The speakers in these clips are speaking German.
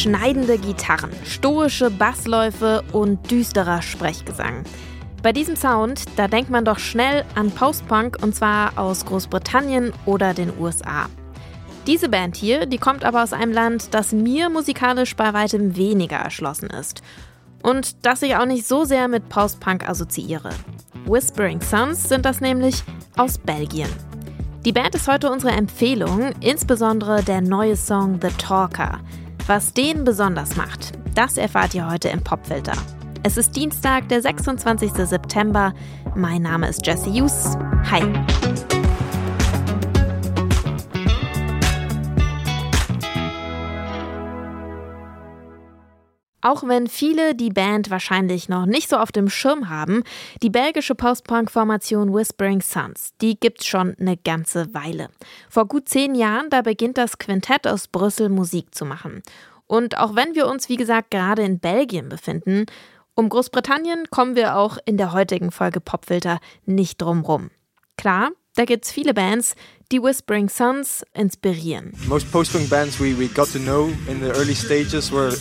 schneidende Gitarren, stoische Bassläufe und düsterer Sprechgesang. Bei diesem Sound, da denkt man doch schnell an Postpunk und zwar aus Großbritannien oder den USA. Diese Band hier, die kommt aber aus einem Land, das mir musikalisch bei weitem weniger erschlossen ist. Und das ich auch nicht so sehr mit Postpunk assoziiere. Whispering Sons sind das nämlich aus Belgien. Die Band ist heute unsere Empfehlung, insbesondere der neue Song The Talker. Was den besonders macht, das erfahrt ihr heute im Popfilter. Es ist Dienstag, der 26. September. Mein Name ist Jesse Hughes. Hi. Auch wenn viele die Band wahrscheinlich noch nicht so auf dem Schirm haben, die belgische Post-Punk-Formation Whispering Sons, die gibt's schon eine ganze Weile. Vor gut zehn Jahren, da beginnt das Quintett aus Brüssel Musik zu machen. Und auch wenn wir uns, wie gesagt, gerade in Belgien befinden, um Großbritannien kommen wir auch in der heutigen Folge Popfilter nicht drum rum. Klar, da gibt's viele Bands, die Whispering Sons inspirieren. Most post-punk bands we, we got to know in the early stages were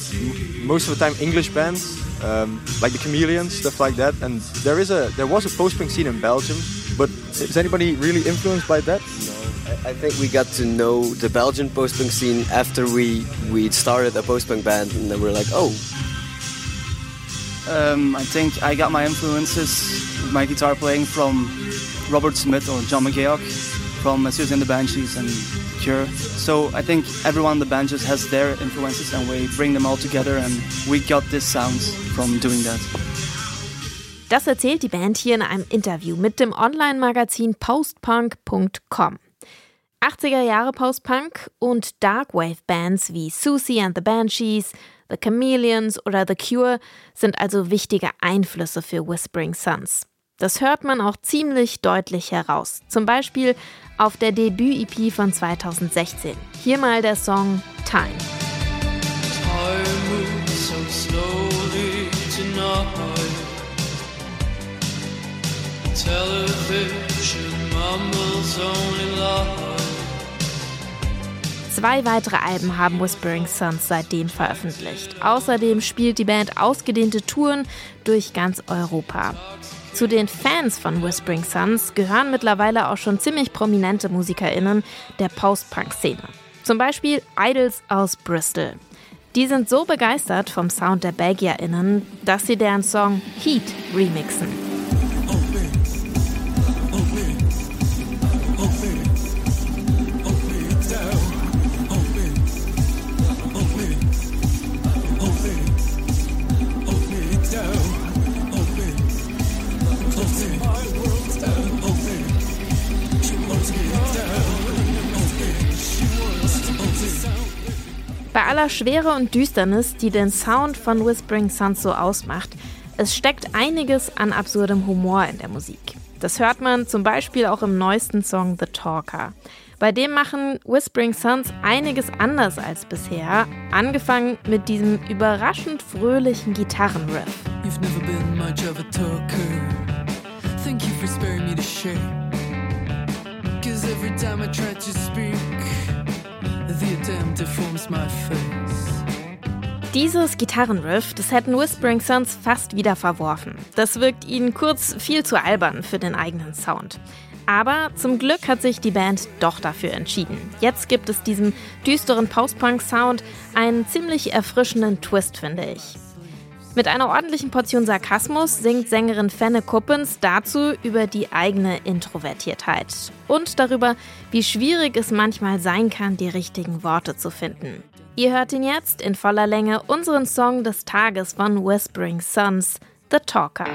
most of the time English bands, um, like the Chameleons, stuff like that. And there is a there was a post-punk scene in Belgium, but is anybody really influenced by that? No. I think we got to know the Belgian post-punk scene after we we started a post-punk band, and then we we're like, oh. Um, I think I got my influences, my guitar playing from Robert Smith or John McGeoch from Susan and the Banshees and Cure. So I think everyone in the just has their influences and we bring them all together and we got this sound from doing that. Das erzählt die Band hier in einem Interview mit dem Online-Magazin postpunk.com. 80er Jahre Postpunk und Darkwave-Bands wie Susie and the Banshees, The Chameleons oder The Cure sind also wichtige Einflüsse für Whispering Sons. Das hört man auch ziemlich deutlich heraus. Zum Beispiel auf der Debüt-EP von 2016. Hier mal der Song Time. Zwei weitere Alben haben Whispering Sons seitdem veröffentlicht. Außerdem spielt die Band ausgedehnte Touren durch ganz Europa. Zu den Fans von Whispering Sons gehören mittlerweile auch schon ziemlich prominente MusikerInnen der Post-Punk-Szene. Zum Beispiel Idols aus Bristol. Die sind so begeistert vom Sound der BelgierInnen, dass sie deren Song Heat remixen. Bei aller Schwere und Düsternis, die den Sound von Whispering Suns so ausmacht, es steckt einiges an absurdem Humor in der Musik. Das hört man zum Beispiel auch im neuesten Song The Talker. Bei dem machen Whispering Suns einiges anders als bisher, angefangen mit diesem überraschend fröhlichen Gitarrenriff. You've never been much of a talker. Thank you for sparing me to share. Cause every time I try to speak dieses Gitarrenriff, das hätten Whispering Sons fast wieder verworfen. Das wirkt ihnen kurz viel zu albern für den eigenen Sound. Aber zum Glück hat sich die Band doch dafür entschieden. Jetzt gibt es diesem düsteren Post-Punk-Sound einen ziemlich erfrischenden Twist, finde ich. Mit einer ordentlichen Portion Sarkasmus singt Sängerin Fenne Kuppens dazu über die eigene Introvertiertheit und darüber, wie schwierig es manchmal sein kann, die richtigen Worte zu finden. Ihr hört ihn jetzt in voller Länge unseren Song des Tages von Whispering Sons, The Talker.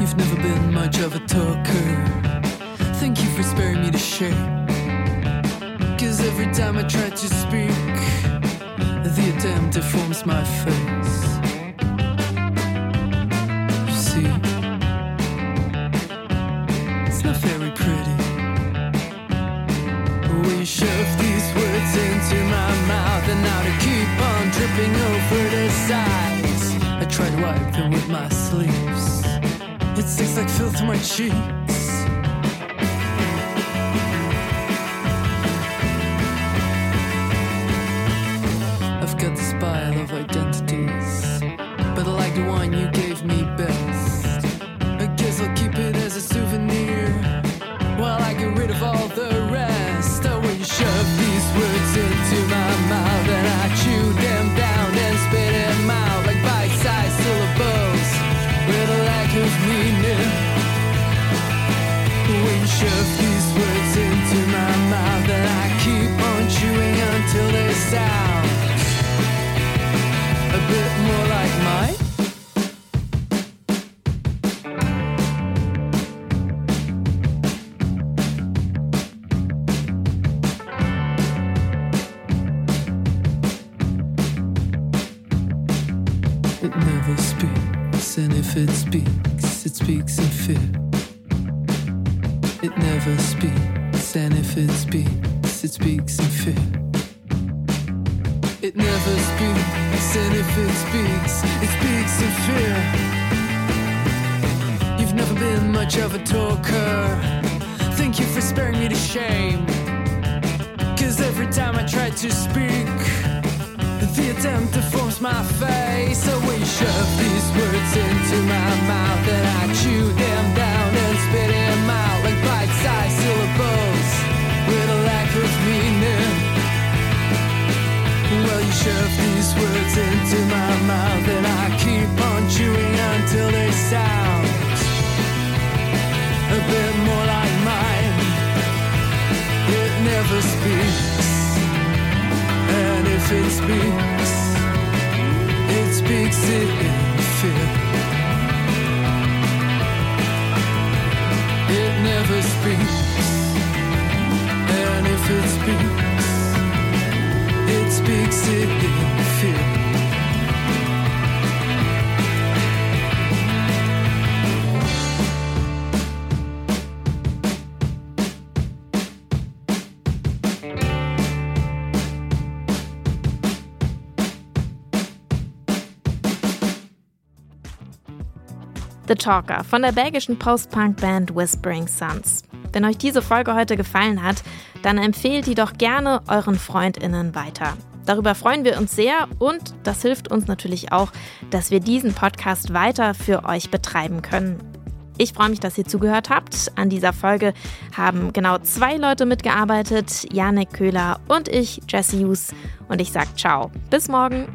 You've never been much of a talker. Thank you for sparing me to share. Cause every time I try to speak, the attempt deforms my face. See, it's not very pretty. Shove these words into my mouth, and now they keep on dripping over the sides. I try to wipe them with my sleeves. It sticks like filth to my cheeks. The one you gave me best. I guess I'll keep it as a souvenir while I get rid of all the rest. Oh, when you shove these words into my mouth and I chew them down and spit them out like bite-sized syllables with a lack of meaning. When you shove these words into my mouth and I keep on chewing until they sound It never speaks, and if it speaks, it speaks in fear. It never speaks, and if it speaks, it speaks in fear. It never speaks, and if it speaks, it speaks in fear. You've never been much of a talker. Thank you for sparing me the shame. Cause every time I try to speak, the attempt to force my face. So we shove these words into my mouth and I chew them down and spit them out like bite-sized syllables with a lack of meaning. Well, you shove these words into my mouth and I keep on chewing until they sound a bit more like mine. It never speaks. If it speaks, it speaks it in fear. It never speaks. And if it speaks, it speaks it in fear. The Talker von der belgischen Post-Punk-Band Whispering Suns. Wenn euch diese Folge heute gefallen hat, dann empfehlt die doch gerne euren FreundInnen weiter. Darüber freuen wir uns sehr und das hilft uns natürlich auch, dass wir diesen Podcast weiter für euch betreiben können. Ich freue mich, dass ihr zugehört habt. An dieser Folge haben genau zwei Leute mitgearbeitet, Janik Köhler und ich, Jesse Hughes. Und ich sage ciao. Bis morgen.